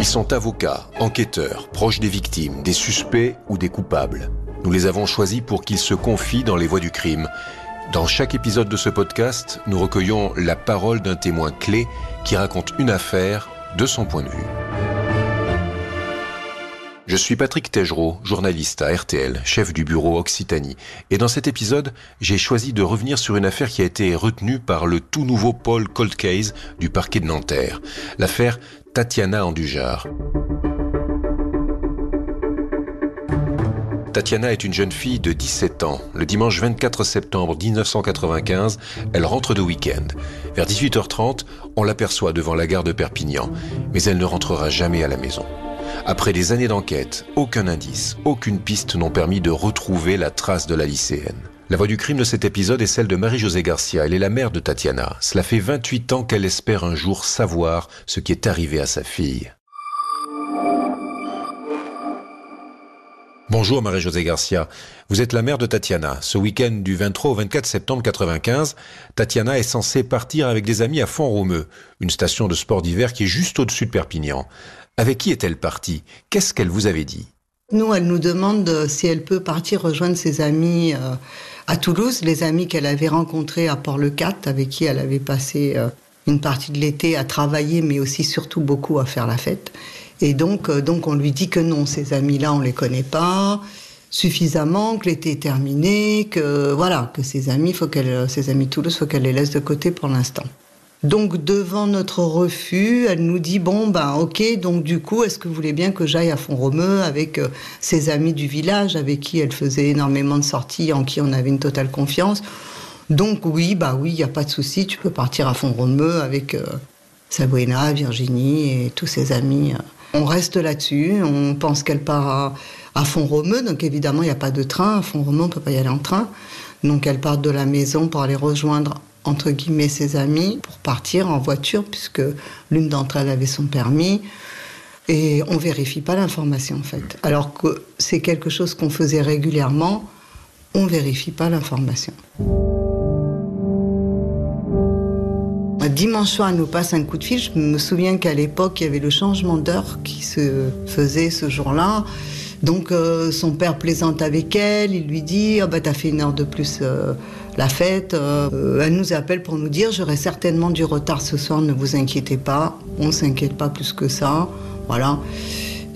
Ils sont avocats, enquêteurs, proches des victimes, des suspects ou des coupables. Nous les avons choisis pour qu'ils se confient dans les voies du crime. Dans chaque épisode de ce podcast, nous recueillons la parole d'un témoin clé qui raconte une affaire de son point de vue. Je suis Patrick Tegereau, journaliste à RTL, chef du bureau Occitanie. Et dans cet épisode, j'ai choisi de revenir sur une affaire qui a été retenue par le tout nouveau pôle Cold Case du parquet de Nanterre. L'affaire Tatiana Andujar. Tatiana est une jeune fille de 17 ans. Le dimanche 24 septembre 1995, elle rentre de week-end. Vers 18h30, on l'aperçoit devant la gare de Perpignan, mais elle ne rentrera jamais à la maison. Après des années d'enquête, aucun indice, aucune piste n'ont permis de retrouver la trace de la lycéenne. La voix du crime de cet épisode est celle de Marie-Josée Garcia. Elle est la mère de Tatiana. Cela fait 28 ans qu'elle espère un jour savoir ce qui est arrivé à sa fille. Bonjour Marie-Josée Garcia. Vous êtes la mère de Tatiana. Ce week-end du 23 au 24 septembre 95, Tatiana est censée partir avec des amis à Font-Romeu, une station de sport d'hiver qui est juste au-dessus de Perpignan. Avec qui est-elle partie? Qu'est-ce qu'elle vous avait dit? Nous, elle nous demande si elle peut partir rejoindre ses amis euh, à Toulouse, les amis qu'elle avait rencontrés à Port-le-Cat, avec qui elle avait passé euh, une partie de l'été à travailler, mais aussi surtout beaucoup à faire la fête. Et donc, euh, donc on lui dit que non, ces amis-là, on les connaît pas suffisamment, que l'été est terminé, que voilà, que ses amis, faut qu'elle, ses amis Toulouse, faut qu'elle les laisse de côté pour l'instant. Donc devant notre refus, elle nous dit bon ben ok donc du coup est-ce que vous voulez bien que j'aille à Font-Romeu avec euh, ses amis du village avec qui elle faisait énormément de sorties en qui on avait une totale confiance? Donc oui bah oui il y a pas de souci tu peux partir à Font-Romeu avec euh, Sabrina, Virginie et tous ses amis. On reste là-dessus, on pense qu'elle part à, à Font-Romeu donc évidemment il n'y a pas de train à Font-Romeu on peut pas y aller en train. Donc elle part de la maison pour aller rejoindre entre guillemets ses amis pour partir en voiture puisque l'une d'entre elles avait son permis et on vérifie pas l'information en fait. Alors que c'est quelque chose qu'on faisait régulièrement, on vérifie pas l'information. Dimanche soir, elle nous passe un coup de fil. Je me souviens qu'à l'époque, il y avait le changement d'heure qui se faisait ce jour-là. Donc euh, son père plaisante avec elle, il lui dit oh, bah, T'as fait une heure de plus euh, la fête. Euh, elle nous appelle pour nous dire J'aurai certainement du retard ce soir, ne vous inquiétez pas. On ne s'inquiète pas plus que ça. Voilà.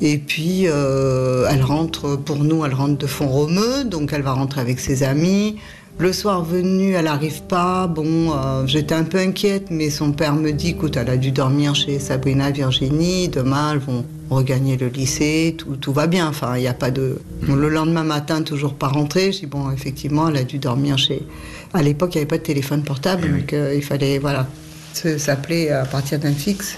Et puis elle rentre, pour nous, elle rentre de Font-Romeu, donc elle va rentrer avec ses amis. Le soir venu, elle n'arrive pas. Bon, euh, j'étais un peu inquiète, mais son père me dit, écoute, elle a dû dormir chez Sabrina, Virginie. Demain, elles vont regagner le lycée. Tout, tout va bien. Enfin, il n'y a pas de. Bon, le lendemain matin, toujours pas rentrée. Je dis bon, effectivement, elle a dû dormir chez. À l'époque, il n'y avait pas de téléphone portable, donc euh, il fallait, voilà, s'appeler à partir d'un fixe.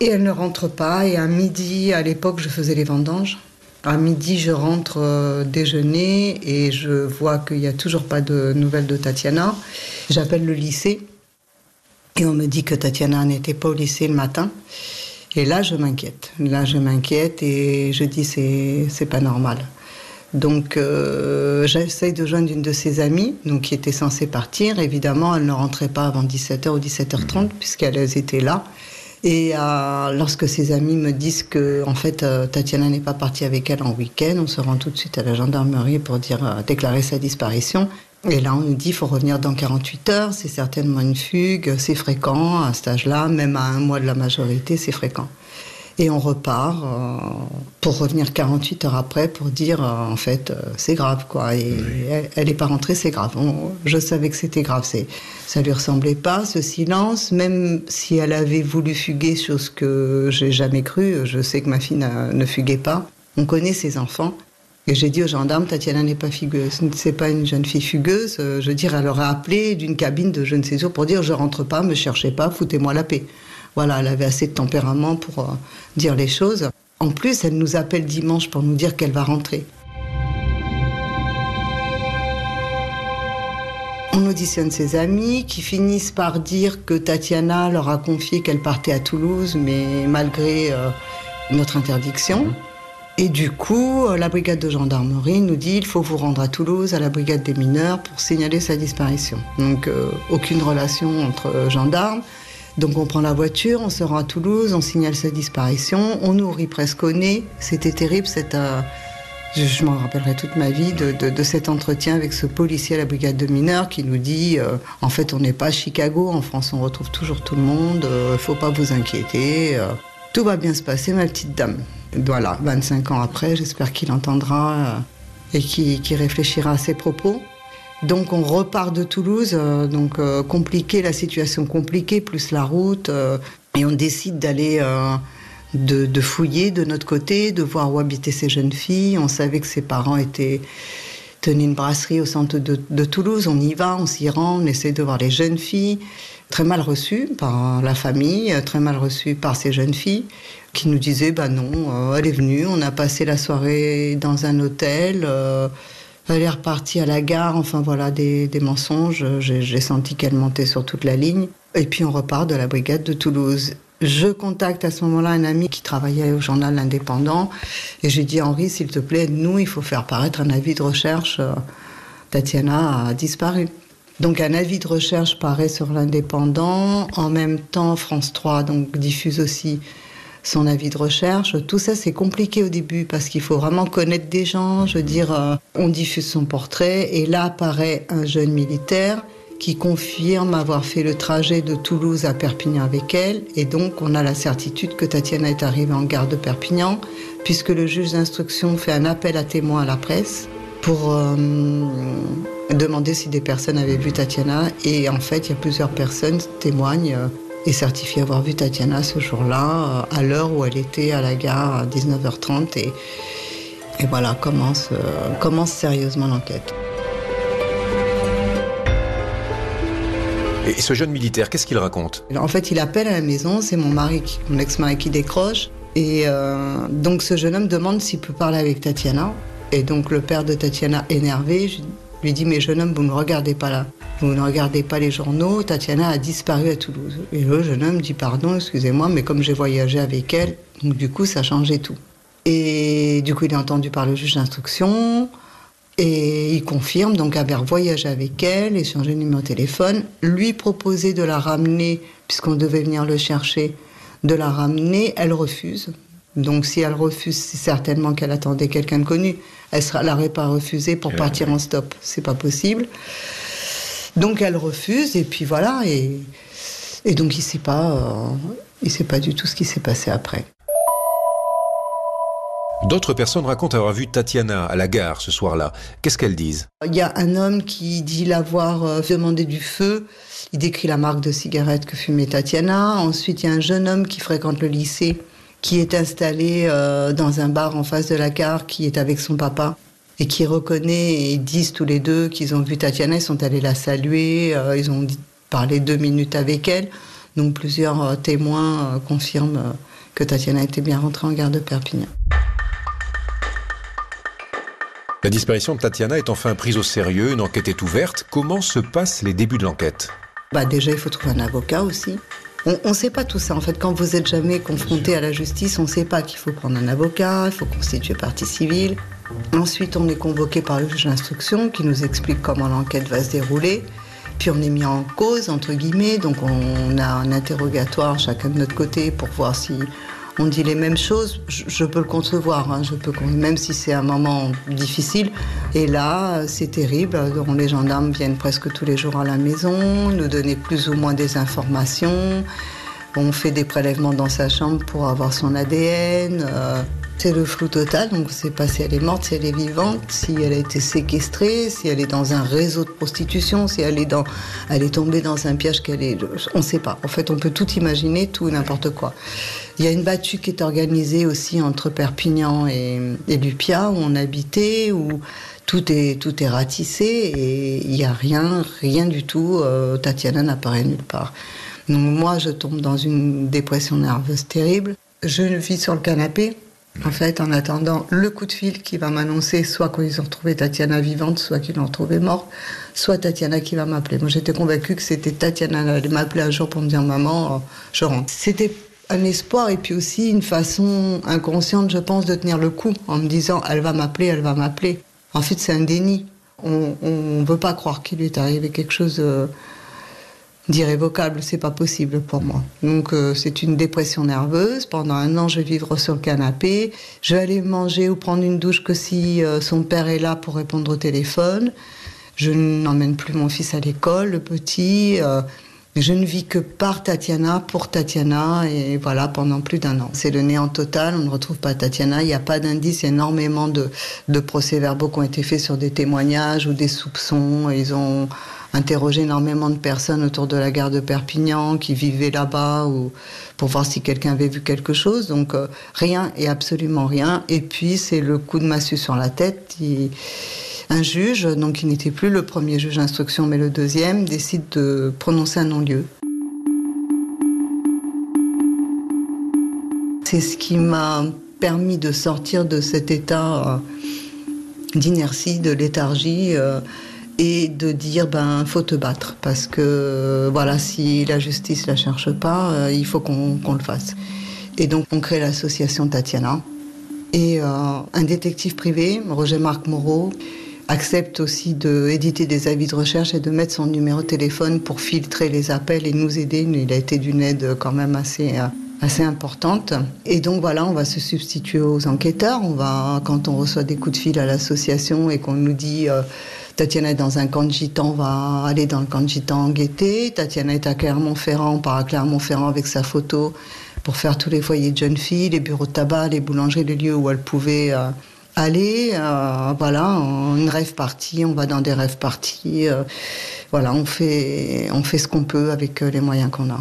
Et elle ne rentre pas. Et à midi, à l'époque, je faisais les vendanges. À midi, je rentre euh, déjeuner et je vois qu'il n'y a toujours pas de nouvelles de Tatiana. J'appelle le lycée et on me dit que Tatiana n'était pas au lycée le matin. Et là, je m'inquiète. Là, je m'inquiète et je dis c'est c'est pas normal. Donc, euh, j'essaye de joindre une de ses amies, donc qui était censée partir. Évidemment, elle ne rentrait pas avant 17h ou 17h30 puisqu'elles étaient là. Et euh, lorsque ses amis me disent que en fait euh, Tatiana n'est pas partie avec elle en week-end, on se rend tout de suite à la gendarmerie pour dire euh, déclarer sa disparition. Et là, on nous dit il faut revenir dans 48 heures, c'est certainement une fugue, c'est fréquent à cet âge-là, même à un mois de la majorité, c'est fréquent. Et on repart euh, pour revenir 48 heures après pour dire euh, en fait euh, c'est grave quoi. Et elle n'est pas rentrée, c'est grave. On- je savais que c'était grave. C'est, ça lui ressemblait pas ce silence, même si elle avait voulu fuguer, chose que j'ai jamais cru. Je sais que ma fille ne fuguait pas. On connaît ses enfants. Et j'ai dit aux gendarmes, Tatiana n'est pas fugueuse, c'est pas une jeune fille fugueuse. Je veux dire, elle aurait appelé d'une cabine de je ne sais où pour dire je rentre pas, me cherchez pas, foutez-moi la paix. Voilà, elle avait assez de tempérament pour euh, dire les choses. En plus, elle nous appelle dimanche pour nous dire qu'elle va rentrer. On auditionne ses amis qui finissent par dire que Tatiana leur a confié qu'elle partait à Toulouse, mais malgré euh, notre interdiction. Et du coup, euh, la brigade de gendarmerie nous dit il faut vous rendre à Toulouse, à la brigade des mineurs, pour signaler sa disparition. Donc, euh, aucune relation entre gendarmes. Donc on prend la voiture, on se rend à Toulouse, on signale sa disparition, on nourrit presque au nez. C'était terrible, c'est je, m'en rappellerai toute ma vie de, cet entretien avec ce policier à la brigade de mineurs qui nous dit euh, en fait on n'est pas à Chicago, en France on retrouve toujours tout le monde, euh, faut pas vous inquiéter, euh, tout va bien se passer ma petite dame. Voilà, 25 ans après, j'espère qu'il entendra et qu'il réfléchira à ses propos. Donc on repart de Toulouse, donc compliqué, la situation compliquée, plus la route, et on décide d'aller de, fouiller de notre côté, de voir où habitaient ces jeunes filles. On savait que ses parents étaient tenaient une brasserie au centre de, Toulouse. On y va, on s'y rend, on essaie de voir les jeunes filles. Très mal reçues par la famille, très mal reçues par ces jeunes filles qui nous disaient bah non, euh, elle est venue, on a passé la soirée dans un hôtel. Euh, elle est repartie à la gare, enfin voilà, des, mensonges. J'ai senti qu'elle montait sur toute la ligne. Et puis on repart de la brigade de Toulouse. Je contacte à ce moment-là un ami qui travaillait au journal Indépendant et j'ai dit Henri, s'il te plaît, nous, il faut faire paraître un avis de recherche. Tatiana a disparu. Donc un avis de recherche paraît sur l'Indépendant. En même temps, France 3 donc diffuse aussi son avis de recherche. Tout ça, c'est compliqué au début parce qu'il faut vraiment connaître des gens. Je veux dire, euh, on diffuse son portrait et là apparaît un jeune militaire qui confirme avoir fait le trajet de Toulouse à Perpignan avec elle. Et donc, on a la certitude que Tatiana est arrivée en gare de Perpignan, puisque le juge d'instruction fait un appel à témoins à la presse pour euh, demander si des personnes avaient vu Tatiana. Et en fait, il y a plusieurs personnes qui témoignent euh, et certifient avoir vu Tatiana ce jour-là, euh, à l'heure où elle était à la gare à 19h30. Et, et voilà, commence, commence sérieusement l'enquête. Et ce jeune militaire, qu'est-ce qu'il raconte? En fait, il appelle à la maison, c'est mon mari, mon ex-mari qui décroche. Et euh, donc ce jeune homme demande s'il peut parler avec Tatiana. Et donc le père de Tatiana, énervé, lui dit Mais jeune homme, vous ne regardez pas là. Vous ne regardez pas les journaux. Tatiana a disparu à Toulouse. Et le jeune homme dit Pardon, excusez-moi, mais comme j'ai voyagé avec elle, donc du coup, ça changeait tout. Et du coup, il est entendu par le juge d'instruction. Et il confirme donc avoir voyagé avec elle, échangé le numéro de téléphone, lui proposer de la ramener, puisqu'on devait venir le chercher, de la ramener, elle refuse. Donc si elle refuse, c'est certainement qu'elle attendait quelqu'un de connu. Elle ne l'aurait pas refusé pour partir en stop. C'est pas possible. Donc elle refuse, et puis voilà. Et, et donc il ne sait, pas, euh, il sait pas du tout ce qui s'est passé après. D'autres personnes racontent avoir vu Tatiana à la gare ce soir-là. Qu'est-ce qu'elles disent? Il y a un homme qui dit l'avoir euh, demandé du feu. Il décrit la marque de cigarette que fumait Tatiana. Ensuite, il y a un jeune homme qui fréquente le lycée, qui est installé euh, dans un bar en face de la gare, qui est avec son papa et qui reconnaît et ils disent tous les deux qu'ils ont vu Tatiana. Ils sont allés la saluer. Euh, ils ont parlé deux minutes avec elle. Donc plusieurs témoins confirment que Tatiana était bien rentrée en gare de Perpignan. La disparition de Tatiana est enfin prise au sérieux, une enquête est ouverte. Comment se passent les débuts de l'enquête? Bah Déjà, il faut trouver un avocat aussi. On ne sait pas tout ça. En fait, quand vous êtes jamais confronté à la justice, on ne sait pas qu'il faut prendre un avocat, il faut constituer partie civile. Ensuite, on est convoqué par le juge d'instruction qui nous explique comment l'enquête va se dérouler. Puis on est mis en cause, entre guillemets, donc on a un interrogatoire chacun de notre côté pour voir si on dit les mêmes choses, je, peux le concevoir, hein, je peux, même si c'est un moment difficile. Et là, c'est terrible. les gendarmes viennent presque tous les jours à la maison, nous donner plus ou moins des informations. On fait des prélèvements dans sa chambre pour avoir son ADN. Euh, c'est le flou total, donc sait pas si elle est morte, si elle est vivante, si elle a été séquestrée, si elle est dans un réseau de prostitution, si elle est, dans, elle est tombée dans un piège qu'elle est... On ne sait pas. En fait, on peut tout imaginer, tout et n'importe quoi. Il y a une battue qui est organisée aussi entre Perpignan et, Lupia, où on habitait, où tout est, tout est ratissé et il n'y a rien, rien du tout. Euh, Tatiana n'apparaît nulle part. Donc moi, je tombe dans une dépression nerveuse terrible. Je vis sur le canapé, en fait, en attendant le coup de fil qui va m'annoncer soit qu'ils ont retrouvé Tatiana vivante, soit qu'ils l'ont retrouvée morte, soit Tatiana qui va m'appeler. Moi, j'étais convaincue que c'était Tatiana qui allait m'appeler un jour pour me dire Maman, euh, je rentre. C'était un espoir et puis aussi une façon inconsciente, je pense, de tenir le coup en me disant Elle va m'appeler, elle va m'appeler. En fait, c'est un déni. On ne veut pas croire qu'il lui est arrivé quelque chose. Euh, d'irrévocable, c'est pas possible pour moi. Donc euh, c'est une dépression nerveuse. Pendant un an, je vais vivre sur le canapé. Je vais aller manger ou prendre une douche que si euh, son père est là pour répondre au téléphone. Je n'emmène plus mon fils à l'école, le petit. Euh, je ne vis que par Tatiana, pour Tatiana, et voilà, pendant plus d'un an. C'est le néant total, on ne retrouve pas Tatiana, il n'y a pas d'indice, énormément de, de procès-verbaux qui ont été faits sur des témoignages ou des soupçons. Ils ont interrogé énormément de personnes autour de la gare de Perpignan qui vivaient là-bas ou pour voir si quelqu'un avait vu quelque chose. Donc euh, rien et absolument rien. Et puis c'est le coup de massue sur la tête. un juge, donc il n'était plus le premier juge d'instruction mais le deuxième, décide de prononcer un non-lieu. C'est ce qui m'a permis de sortir de cet état euh, d'inertie, de léthargie. Euh, et de dire ben faut te battre parce que voilà si la justice la cherche pas euh, il faut qu'on le fasse et donc on crée l'association Tatiana et euh, un détective privé Roger Marc Moreau accepte aussi d'éditer des avis de recherche et de mettre son numéro de téléphone pour filtrer les appels et nous aider il a été d'une aide quand même assez euh, assez importante. Et donc voilà, on va se substituer aux enquêteurs. On va, quand on reçoit des coups de fil à l'association et qu'on nous dit Tatiana est dans un camp de gitans, on va aller dans le camp de gitans guetter. Tatiana est à Clermont-Ferrand, on part à Clermont-Ferrand avec sa photo pour faire tous les foyers de jeunes filles, les bureaux de tabac, les boulangeries, les lieux où elle pouvait euh, aller. Euh, voilà, une rêve partie, on va dans des rêves parties. Euh, voilà, on fait, on fait ce qu'on peut avec les moyens qu'on a.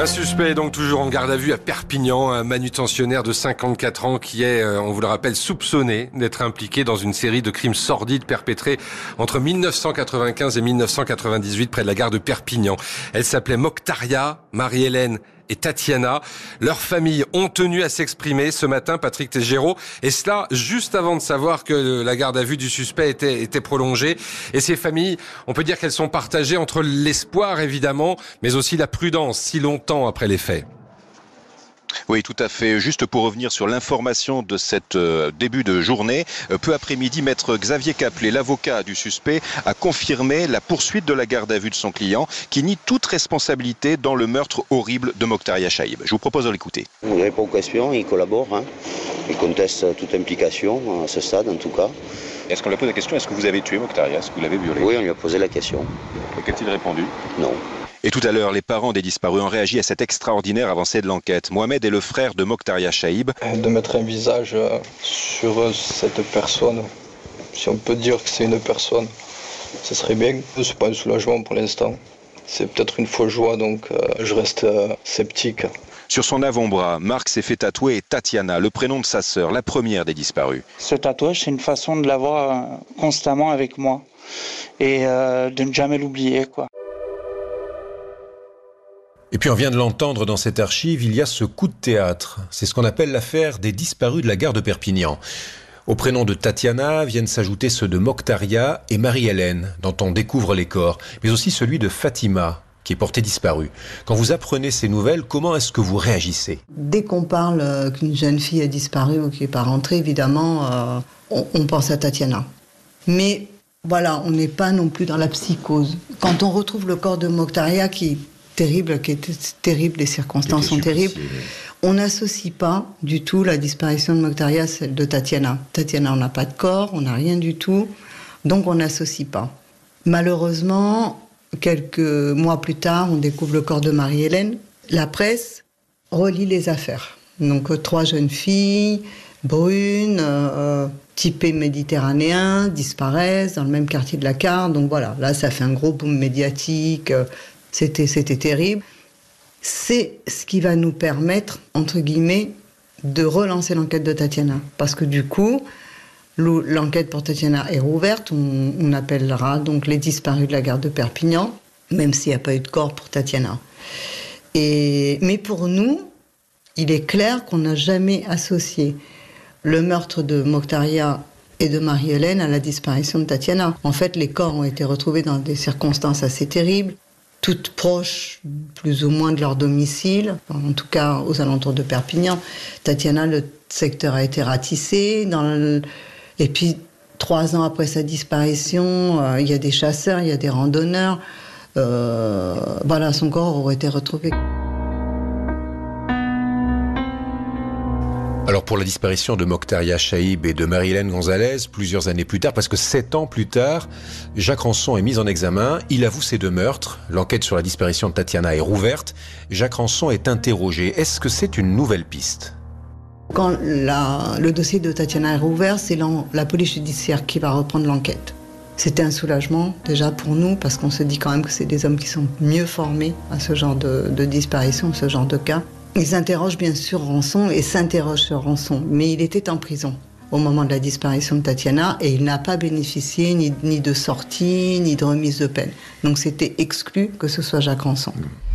Un suspect est donc toujours en garde à vue à Perpignan, un manutentionnaire de 54 ans qui est, euh, on vous le rappelle, soupçonné d'être impliqué dans une série de crimes sordides perpétrés entre 1995 et 1998 près de la gare de Perpignan. Elle s'appelait Moctaria Marie-Hélène et Tatiana. Leurs familles ont tenu à s'exprimer ce matin, Patrick Tégéraud, et cela juste avant de savoir que la garde à vue du suspect était, était prolongée. Et ces familles, on peut dire qu'elles sont partagées entre l'espoir évidemment, mais aussi la prudence si longtemps après les faits. Oui, tout à fait. Juste pour revenir sur l'information de cette euh, début de journée, euh, peu après-midi, maître Xavier Caplet, l'avocat du suspect, a confirmé la poursuite de la garde à vue de son client, qui nie toute responsabilité dans le meurtre horrible de Mokhtaria Chaïb. Je vous propose de l'écouter. Il répond aux questions, il collabore, hein. il conteste toute implication à ce stade en tout cas. Est-ce qu'on lui a posé la question Est-ce que vous avez tué Mokhtaria Est-ce que vous l'avez violé? Oui, on lui a posé la question. Qu'a-t-il répondu? Non. Et tout à l'heure, les parents des disparus ont réagi à cette extraordinaire avancée de l'enquête. Mohamed est le frère de Mokhtaria Shaib. De mettre un visage euh, sur euh, cette personne, si on peut dire que c'est une personne, ce serait bien. Ce n'est pas un soulagement pour l'instant. C'est peut-être une fausse joie, donc euh, je reste sceptique. Sur son avant-bras, Marc s'est fait tatouer Tatiana, le prénom de sa sœur, la première des disparus. Ce tatouage, c'est une façon de l'avoir constamment avec moi et de ne jamais l'oublier, quoi. Et puis on vient de l'entendre dans cette archive, il y a ce coup de théâtre. C'est ce qu'on appelle l'affaire des disparus de la gare de Perpignan. Au prénom de Tatiana viennent s'ajouter ceux de Moctaria et Marie-Hélène, dont on découvre les corps, mais aussi celui de Fatima, qui est porté disparu. Quand vous apprenez ces nouvelles, comment est-ce que vous réagissez? Dès qu'on parle euh, qu'une jeune fille a disparu ou qui n'est pas rentrée, évidemment, euh, on, on, pense à Tatiana. Mais voilà, on n'est pas non plus dans la psychose. Quand on retrouve le corps de Moctaria qui terrible, qui était terrible, les circonstances sont terribles. On n'associe pas du tout la disparition de Mokhtaria à celle de Tatiana. Tatiana, on n'a pas de corps, on n'a rien du tout, donc on n'associe pas. Malheureusement, quelques mois plus tard, on découvre le corps de Marie-Hélène. La presse relie les affaires. Donc euh, trois jeunes filles, brunes, euh, typées méditerranéens, disparaissent dans le même quartier de la carte. Donc voilà, là ça fait un gros boom médiatique. C'était, c'était terrible. C'est ce qui va nous permettre, entre guillemets, de relancer l'enquête de Tatiana. Parce que du coup, l'enquête pour Tatiana est rouverte. On, appellera donc les disparus de la gare de Perpignan, même s'il n'y a pas eu de corps pour Tatiana. Mais pour nous, il est clair qu'on n'a jamais associé le meurtre de Mokhtaria et de Marie-Hélène à la disparition de Tatiana. En fait, les corps ont été retrouvés dans des circonstances assez terribles toutes proches plus ou moins de leur domicile, en tout cas aux alentours de Perpignan. Tatiana, le secteur a été ratissé, et puis trois ans après sa disparition, euh, il y a des chasseurs, il y a des randonneurs. Euh, voilà, son corps aurait été retrouvé. Alors pour la disparition de Mokhtaria Chaïb et de Marie-Hélène Gonzalez, plusieurs années plus tard, parce que sept ans plus tard, Jacques Ranson est mis en examen, il avoue ses deux meurtres, l'enquête sur la disparition de Tatiana est rouverte, Jacques Ranson est interrogé. Est-ce que c'est une nouvelle piste? Quand le dossier de Tatiana est rouvert, c'est la police judiciaire qui va reprendre l'enquête. C'était un soulagement déjà pour nous parce qu'on se dit quand même que c'est des hommes qui sont mieux formés à ce genre de, de disparition, ce genre de cas. Ils interrogent bien sûr Rançon et s'interrogent sur Rançon, mais il était en prison au moment de la disparition de Tatiana et il n'a pas bénéficié ni, de sortie ni de remise de peine. Donc c'était exclu que ce soit Jacques Rançon. RTL.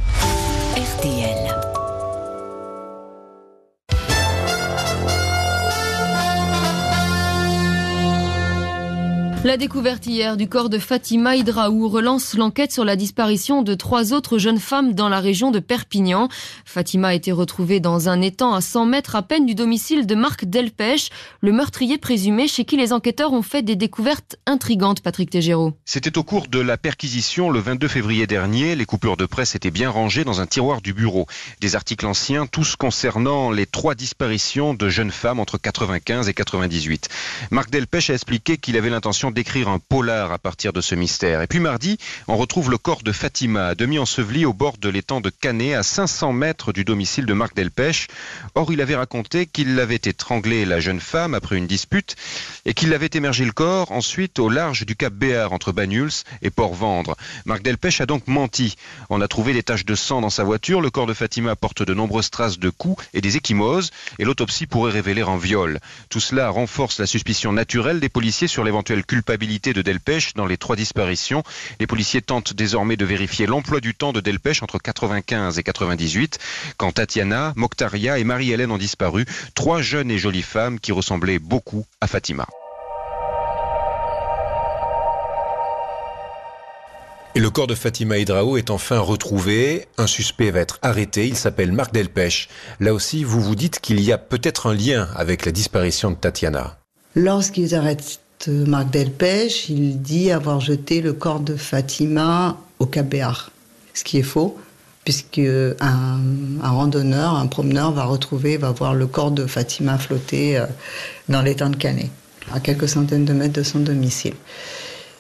La découverte hier du corps de Fatima Hydraou relance l'enquête sur la disparition de trois autres jeunes femmes dans la région de Perpignan. Fatima a été retrouvée dans un étang à 100 mètres à peine du domicile de Marc Delpech, le meurtrier présumé chez qui les enquêteurs ont fait des découvertes intrigantes, Patrick Tégéraud. C'était au cours de la perquisition le 22 février dernier. Les coupures de presse étaient bien rangées dans un tiroir du bureau. Des articles anciens, tous concernant les trois disparitions de jeunes femmes entre 95 et 98. Marc Delpech a expliqué qu'il avait l'intention d'écrire un polar à partir de ce mystère. Et puis mardi, on retrouve le corps de Fatima, demi-enseveli au bord de l'étang de Canet, à 500 mètres du domicile de Marc Delpech. Or, il avait raconté qu'il avait étranglé la jeune femme après une dispute et qu'il avait émergé le corps ensuite au large du cap Béar entre Banyuls et Port-Vendre. Marc Delpech a donc menti. On a trouvé des taches de sang dans sa voiture. Le corps de Fatima porte de nombreuses traces de coups et des échymoses et l'autopsie pourrait révéler un viol. Tout cela renforce la suspicion naturelle des policiers sur l'éventuelle culpabilité culpabilité de Delpech dans les trois disparitions. Les policiers tentent désormais de vérifier l'emploi du temps de Delpech entre 95 et 98, quand Tatiana, Mokhtaria et Marie-Hélène ont disparu, trois jeunes et jolies femmes qui ressemblaient beaucoup à Fatima. Et le corps de Fatima Hydrao est enfin retrouvé. Un suspect va être arrêté. Il s'appelle Marc Delpech. Là aussi, vous vous dites qu'il y a peut-être un lien avec la disparition de Tatiana. Lorsqu'ils arrêtent Marc Delpech, il dit avoir jeté le corps de Fatima au Cap Béar. Ce qui est faux, puisque un, randonneur, un promeneur va retrouver, va voir le corps de Fatima flotter euh, dans l'étang de Canet, à quelques centaines de mètres de son domicile.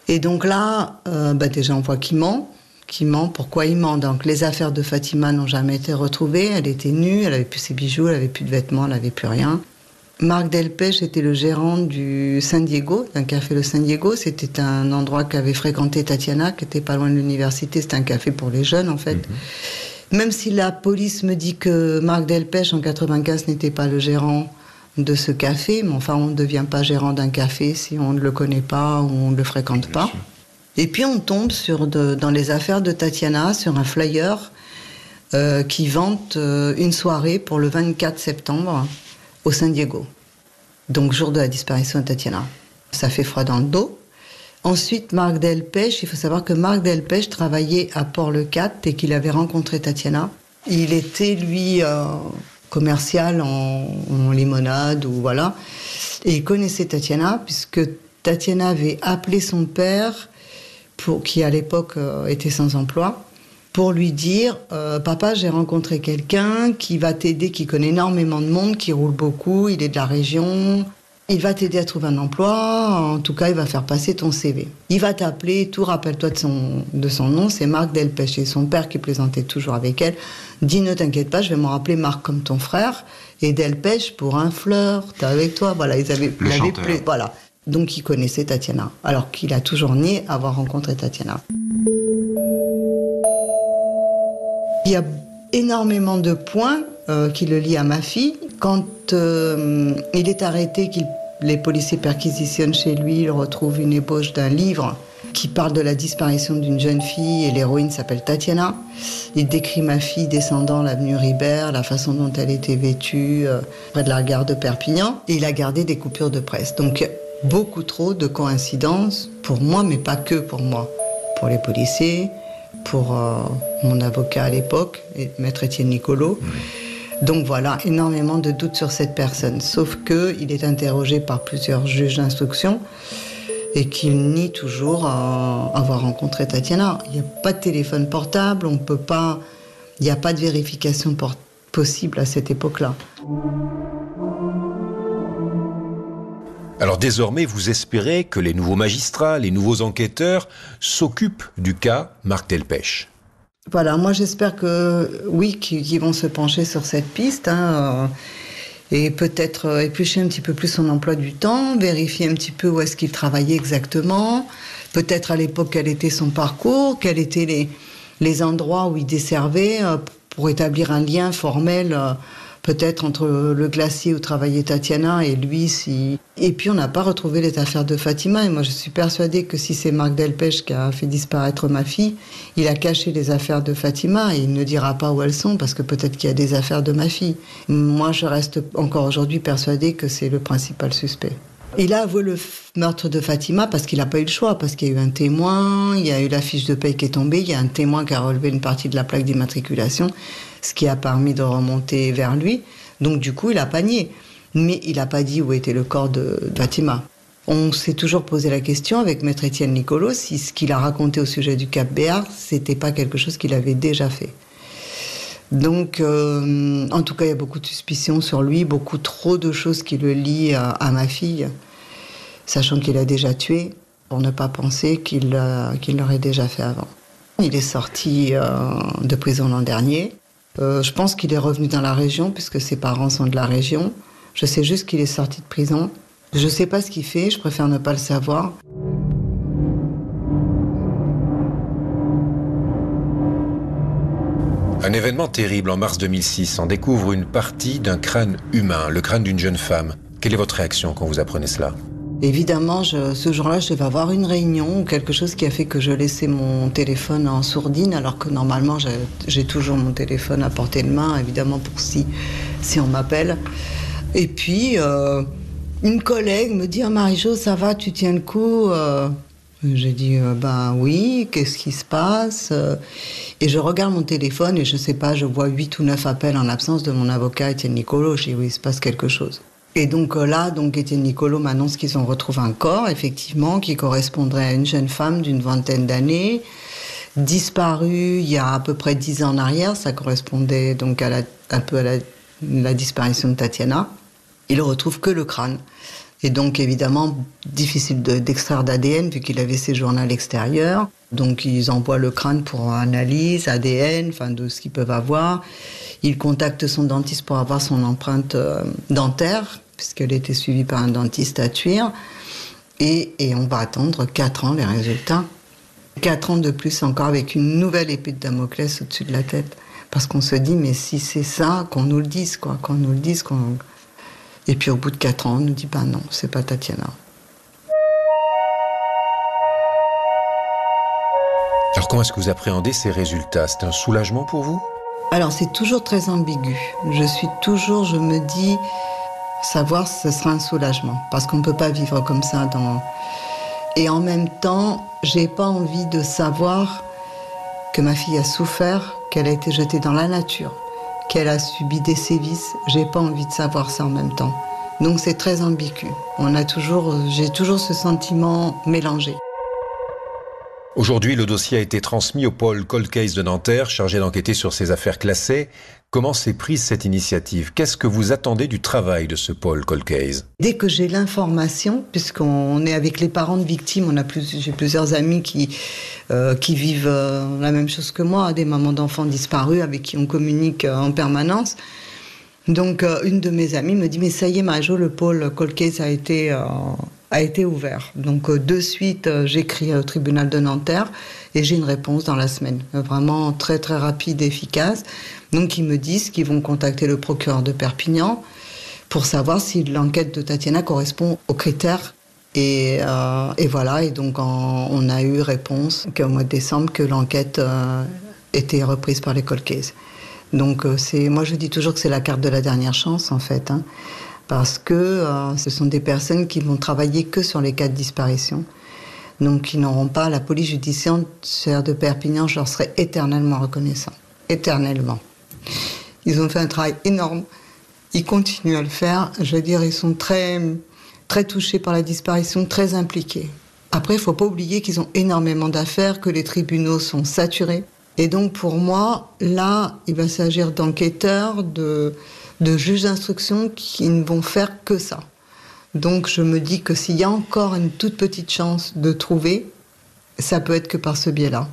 Et donc là, déjà on voit qu'il ment. Qui ment Pourquoi il ment? Donc les affaires de Fatima n'ont jamais été retrouvées. Elle était nue, elle avait plus ses bijoux, elle avait plus de vêtements, elle avait plus rien. Marc Delpech était le gérant du San Diego, d'un café le San Diego. C'était un endroit qu'avait fréquenté Tatiana, qui était pas loin de l'université. C'était un café pour les jeunes, en fait. Mhm. Même si la police me dit que Marc Delpech, en 95, n'était pas le gérant de ce café, mais enfin, on ne devient pas gérant d'un café si on ne le connaît pas ou on ne le fréquente pas. Et puis, on tombe sur dans les affaires de Tatiana, sur un flyer euh, qui vante euh, une soirée pour le 24 septembre au San Diego. Donc, jour de la disparition de Tatiana. Ça fait froid dans le dos. Ensuite, Marc Delpech, il faut savoir que Marc Delpech travaillait à Port-le-Cat et qu'il avait rencontré Tatiana. Il était, lui, euh, commercial en, limonade ou voilà. Et il connaissait Tatiana puisque Tatiana avait appelé son père, qui à l'époque euh, était sans emploi, pour lui dire euh, Papa, j'ai rencontré quelqu'un qui va t'aider, qui connaît énormément de monde, qui roule beaucoup, il est de la région. Il va t'aider à trouver un emploi, en tout cas, il va faire passer ton CV. Il va t'appeler, tout rappelle-toi de son, de son nom, c'est Marc Delpech, et son père qui plaisantait toujours avec elle. Dis, ne t'inquiète pas, je vais me rappeler Marc comme ton frère, et Delpech pour un fleur, t'es avec toi. Voilà, ils avaient, Le voilà. Donc il connaissait Tatiana, alors qu'il a toujours nié avoir rencontré Tatiana. Il y a énormément de points euh, qui le lient à ma fille. Quand euh, il est arrêté, que les policiers perquisitionnent chez lui, ils retrouvent une ébauche d'un livre qui parle de la disparition d'une jeune fille et l'héroïne s'appelle Tatiana. Il décrit ma fille descendant l'avenue Ribert, la façon dont elle était vêtue euh, près de la gare de Perpignan il a gardé des coupures de presse. Donc beaucoup trop de coïncidences pour moi, mais pas que pour moi. Pour les policiers, pour euh, mon avocat à l'époque, maître Étienne Nicolo. Donc voilà, énormément de doutes sur cette personne. Sauf qu'il est interrogé par plusieurs juges d'instruction. et qu'il nie toujours avoir rencontré Tatiana. Il n'y a pas de téléphone portable, on peut pas, il n'y a pas de vérification possible à cette époque-là. Alors désormais, vous espérez que les nouveaux magistrats, les nouveaux enquêteurs s'occupent du cas Marc Delpech. Voilà, moi j'espère que oui, qu'ils vont se pencher sur cette piste. Hein, et peut-être euh, éplucher un petit peu plus son emploi du temps, vérifier un petit peu où est-ce qu'il travaillait exactement, peut-être à l'époque quel était son parcours, quels étaient les, les endroits où il desservait euh, pour établir un lien formel euh, peut-être entre le glacier où travaillait Tatiana et lui. Si... Et puis on n'a pas retrouvé les affaires de Fatima. Et moi je suis persuadée que si c'est Marc Delpech qui a fait disparaître ma fille, il a caché les affaires de Fatima et il ne dira pas où elles sont parce que peut-être qu'il y a des affaires de ma fille. Moi je reste encore aujourd'hui persuadée que c'est le principal suspect. Il a avoué le meurtre de Fatima parce qu'il n'a pas eu le choix, parce qu'il y a eu un témoin, il y a eu la fiche de paye qui est tombée, il y a un témoin qui a relevé une partie de la plaque d'immatriculation ce qui a permis de remonter vers lui. Donc du coup, il a panié. Mais il n'a pas dit où était le corps de Fatima. On s'est toujours posé la question avec Maître Étienne Nicolo si ce qu'il a raconté au sujet du Cap Béar, c'était pas quelque chose qu'il avait déjà fait. Donc, euh, en tout cas, il y a beaucoup de suspicions sur lui, beaucoup trop de choses qui le lient à, ma fille, sachant qu'il a déjà tué, pour ne pas penser qu'il euh, l'aurait déjà fait avant. Il est sorti euh, de prison l'an dernier. Euh, je pense qu'il est revenu dans la région puisque ses parents sont de la région. Je sais juste qu'il est sorti de prison. Je ne sais pas ce qu'il fait, je préfère ne pas le savoir. Un événement terrible en mars 2006. On découvre une partie d'un crâne humain, le crâne d'une jeune femme. Quelle est votre réaction quand vous apprenez cela? Évidemment, ce jour-là, je devais avoir une réunion ou quelque chose qui a fait que je laissais mon téléphone en sourdine, alors que normalement, j'ai toujours mon téléphone à portée de main, évidemment, pour si, on m'appelle. Et puis, euh, une collègue me dit oh, Marie-Jo, ça va, tu tiens le coup euh. J'ai dit euh, Ben oui, qu'est-ce qui se passe Et je regarde mon téléphone et je sais pas, je vois huit ou neuf appels en absence de mon avocat Étienne Nicolo. Je dis Oui, il se passe quelque chose. Et donc euh, là, donc Étienne Nicolo m'annonce qu'ils ont retrouvé un corps, effectivement, qui correspondrait à une jeune femme d'une vingtaine d'années, disparue il y a à peu près dix ans en arrière. Ça correspondait donc à un peu à la, disparition de Tatiana. Il retrouve que le crâne. Et donc, évidemment, difficile d'extraire d'ADN vu qu'il avait séjourné à l'extérieur. Donc, ils envoient le crâne pour analyse, ADN, enfin, de ce qu'ils peuvent avoir. Il contacte son dentiste pour avoir son empreinte euh, dentaire puisqu'elle était suivie par un dentiste à Tuire. Et, et, on va attendre 4 ans les résultats. 4 ans de plus encore avec une nouvelle épée de Damoclès au-dessus de la tête. Parce qu'on se dit, mais si c'est ça, qu'on nous le dise, quoi, qu'on nous le dise. Qu'on... Et puis au bout de 4 ans, on nous dit, ben non, c'est pas Tatiana. Alors comment est-ce que vous appréhendez ces résultats? C'est un soulagement pour vous? Alors c'est toujours très ambigu. Je suis toujours, je me dis, savoir ce sera un soulagement parce qu'on ne peut pas vivre comme ça dans et en même temps j'ai pas envie de savoir que ma fille a souffert qu'elle a été jetée dans la nature qu'elle a subi des sévices. J'ai pas envie de savoir ça en même temps. Donc c'est très ambigu. On a toujours j'ai toujours ce sentiment mélangé. Aujourd'hui, le dossier a été transmis au pôle Cold Case de Nanterre, chargé d'enquêter sur ces affaires classées. Comment s'est prise cette initiative? Qu'est-ce que vous attendez du travail de ce pôle Cold Case Dès que j'ai l'information, puisqu'on est avec les parents de victimes, on a j'ai plusieurs amis qui, euh, qui vivent euh, la même chose que moi, des mamans d'enfants disparus avec qui on communique euh, en permanence. Donc, une de mes amies me dit Mais ça y est, Majo, le pôle Cold Case a été a été ouvert. Donc euh, de suite, euh, j'écris au tribunal de Nanterre et j'ai une réponse dans la semaine. Vraiment très très rapide et efficace. Donc ils me disent qu'ils vont contacter le procureur de Perpignan pour savoir si l'enquête de Tatiana correspond aux critères. Et, euh, voilà, et donc on a eu réponse qu'au mois de décembre que l'enquête était reprise par les cold Donc c'est, moi je dis toujours que c'est la carte de la dernière chance en fait. Hein parce que euh, ce sont des personnes qui vont travailler que sur les cas de disparition. Donc, ils n'auront pas la police judiciaire de Perpignan, je leur serai éternellement reconnaissant. Éternellement. Ils ont fait un travail énorme. Ils continuent à le faire. Je veux dire, ils sont très, très touchés par la disparition, très impliqués. Après, il faut pas oublier qu'ils ont énormément d'affaires, que les tribunaux sont saturés. Et donc, pour moi, là, il va s'agir d'enquêteurs, de, de juges d'instruction qui ne vont faire que ça. Donc, je me dis que s'il y a encore une toute petite chance de trouver, ça peut être que par ce biais-là.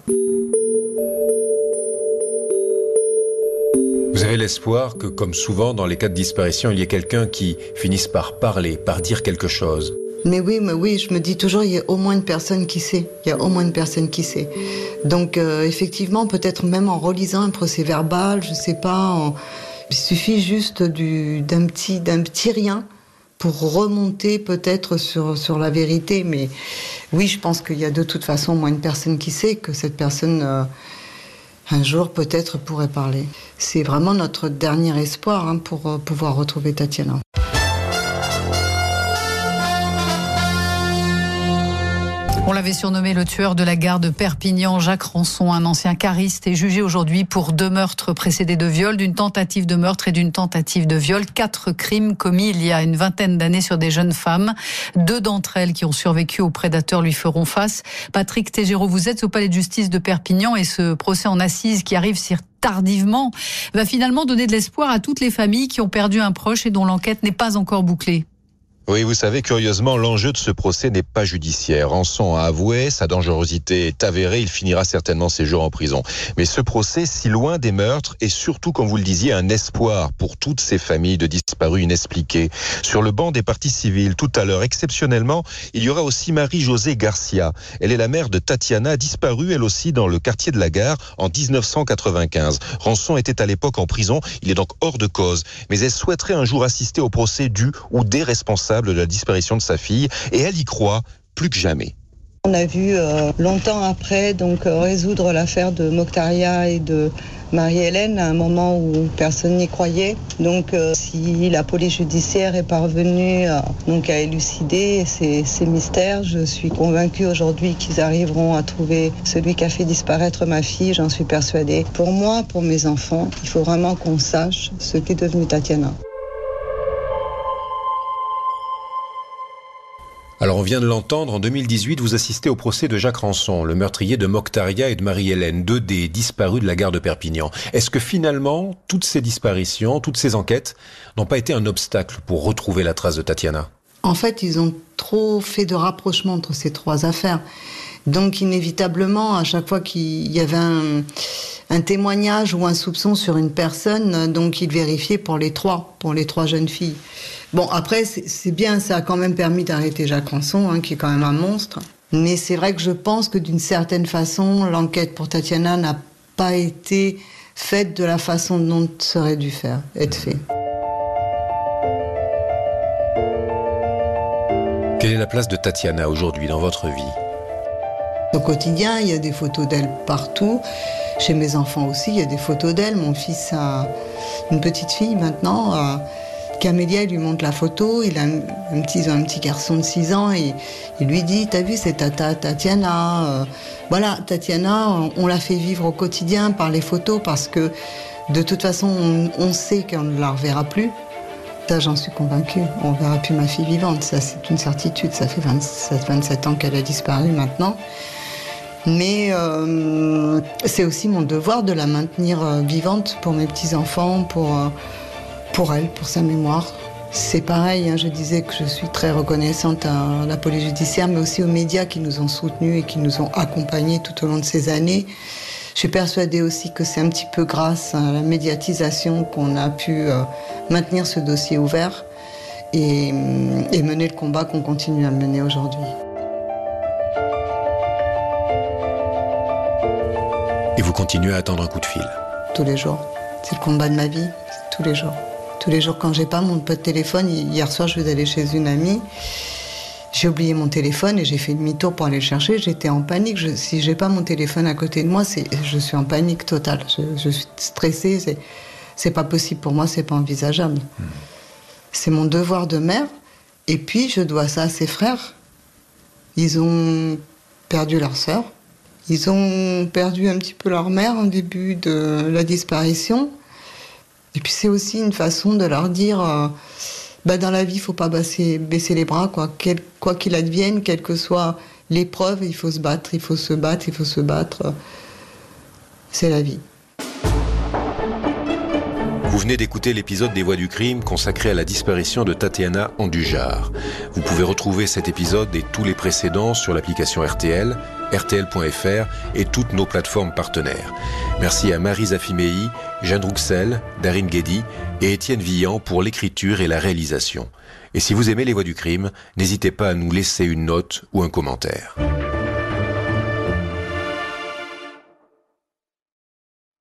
Vous avez l'espoir que, comme souvent dans les cas de disparition, il y ait quelqu'un qui finisse par parler, par dire quelque chose mais oui, mais oui, je me dis toujours, il y a au moins une personne qui sait. Il y a au moins une personne qui sait. Donc, euh, effectivement, peut-être même en relisant un procès verbal, je sais pas, il suffit juste d'un petit, petit rien pour remonter peut-être sur, la vérité. Mais oui, je pense qu'il y a de toute façon moins une personne qui sait que cette personne, euh, un jour, peut-être pourrait parler. C'est vraiment notre dernier espoir hein, pour euh, pouvoir retrouver Tatiana. On l'avait surnommé le tueur de la gare de Perpignan, Jacques Rançon, un ancien cariste, est jugé aujourd'hui pour deux meurtres précédés de viol, d'une tentative de meurtre et d'une tentative de viol. Quatre crimes commis il y a une vingtaine d'années sur des jeunes femmes. Deux d'entre elles qui ont survécu aux prédateurs lui feront face. Patrick Tégéraud, vous êtes au palais de justice de Perpignan et ce procès en assises qui arrive si tardivement va finalement donner de l'espoir à toutes les familles qui ont perdu un proche et dont l'enquête n'est pas encore bouclée. Oui, vous savez, curieusement, l'enjeu de ce procès n'est pas judiciaire. Ranson a avoué, sa dangerosité est avérée, il finira certainement ses jours en prison. Mais ce procès, si loin des meurtres, est surtout, comme vous le disiez, un espoir pour toutes ces familles de disparus inexpliqués. Sur le banc des partis civils, tout à l'heure, exceptionnellement, il y aura aussi Marie-Josée Garcia. Elle est la mère de Tatiana, disparue elle aussi dans le quartier de la gare en 1995. Ranson était à l'époque en prison, il est donc hors de cause. Mais elle souhaiterait un jour assister au procès du ou des responsables de la disparition de sa fille et elle y croit plus que jamais. On a vu euh, longtemps après donc euh, résoudre l'affaire de Moctaria et de Marie-Hélène à un moment où personne n'y croyait. Donc euh, si la police judiciaire est parvenue donc à élucider ces, ces, mystères, je suis convaincue aujourd'hui qu'ils arriveront à trouver celui qui a fait disparaître ma fille, j'en suis persuadée. Pour moi, pour mes enfants, il faut vraiment qu'on sache ce qu'est devenu Tatiana. Alors on vient de l'entendre, en 2018, vous assistez au procès de Jacques Rançon, le meurtrier de Moctaria et de Marie-Hélène, deux des disparus de la gare de Perpignan. Est-ce que finalement, toutes ces disparitions, toutes ces enquêtes n'ont pas été un obstacle pour retrouver la trace de Tatiana? En fait, ils ont trop fait de rapprochement entre ces trois affaires. Donc inévitablement, à chaque fois qu'il y avait un, un, témoignage ou un soupçon sur une personne, donc ils vérifiaient pour les trois, pour les trois jeunes filles. Bon, après, c'est bien, ça a quand même permis d'arrêter Jacques Ranson, hein, qui est quand même un monstre. Mais c'est vrai que je pense que d'une certaine façon, l'enquête pour Tatiana n'a pas été faite de la façon dont ça aurait dû faire, être fait. Quelle est la place de Tatiana aujourd'hui dans votre vie? Au quotidien, il y a des photos d'elle partout. Chez mes enfants aussi, il y a des photos d'elle. Mon fils a une petite fille maintenant. Euh, Camélia, il lui montre la photo, il a un, petit, un petit garçon de 6 ans et il lui dit, t'as vu, c'est Tata Tatiana. Euh, voilà, Tatiana, on, l'a fait vivre au quotidien par les photos parce que de toute façon, on, sait qu'on ne la reverra plus. J'en suis convaincue. On ne verra plus ma fille vivante. Ça, c'est une certitude. Ça fait 27, ans qu'elle a disparu maintenant. Mais euh, c'est aussi mon devoir de la maintenir euh, vivante pour mes petits-enfants, pour pour elle, pour sa mémoire. C'est pareil, hein, je disais que je suis très reconnaissante à la police judiciaire, mais aussi aux médias qui nous ont soutenus et qui nous ont accompagnés tout au long de ces années. Je suis persuadée aussi que c'est un petit peu grâce à la médiatisation qu'on a pu euh, maintenir ce dossier ouvert et mener le combat qu'on continue à mener aujourd'hui. Et vous continuez à attendre un coup de fil Tous les jours. C'est le combat de ma vie, tous les jours tous les jours quand j'ai pas mon de téléphone. Hier soir, je vais aller chez une amie. J'ai oublié mon téléphone et j'ai fait demi-tour pour aller le chercher. J'étais en panique. Je, si j'ai pas mon téléphone à côté de moi, je suis en panique totale. Je, suis stressée. C'est, c'est pas possible pour moi. C'est pas envisageable. C'est mon devoir de mère. Et puis, je dois ça à ses frères. Ils ont perdu leur sœur. Ils ont perdu un petit peu leur mère au début de la disparition. Et puis c'est aussi une façon de leur dire, euh, bah dans la vie, il faut pas baisser, les bras, quoi. Quel, quoi qu'il advienne, quelle que soit l'épreuve, il faut se battre, il faut se battre, il faut se battre. C'est la vie. Vous venez d'écouter l'épisode des Voix du crime consacré à la disparition de Tatiana Andujar. Vous pouvez retrouver cet épisode et tous les précédents sur l'application RTL, rtl.fr et toutes nos plateformes partenaires. Merci à Marie Zafimei, Jeanne Rouxel, Darine Guedi et Étienne Villan pour l'écriture et la réalisation. Et si vous aimez les Voix du crime, n'hésitez pas à nous laisser une note ou un commentaire.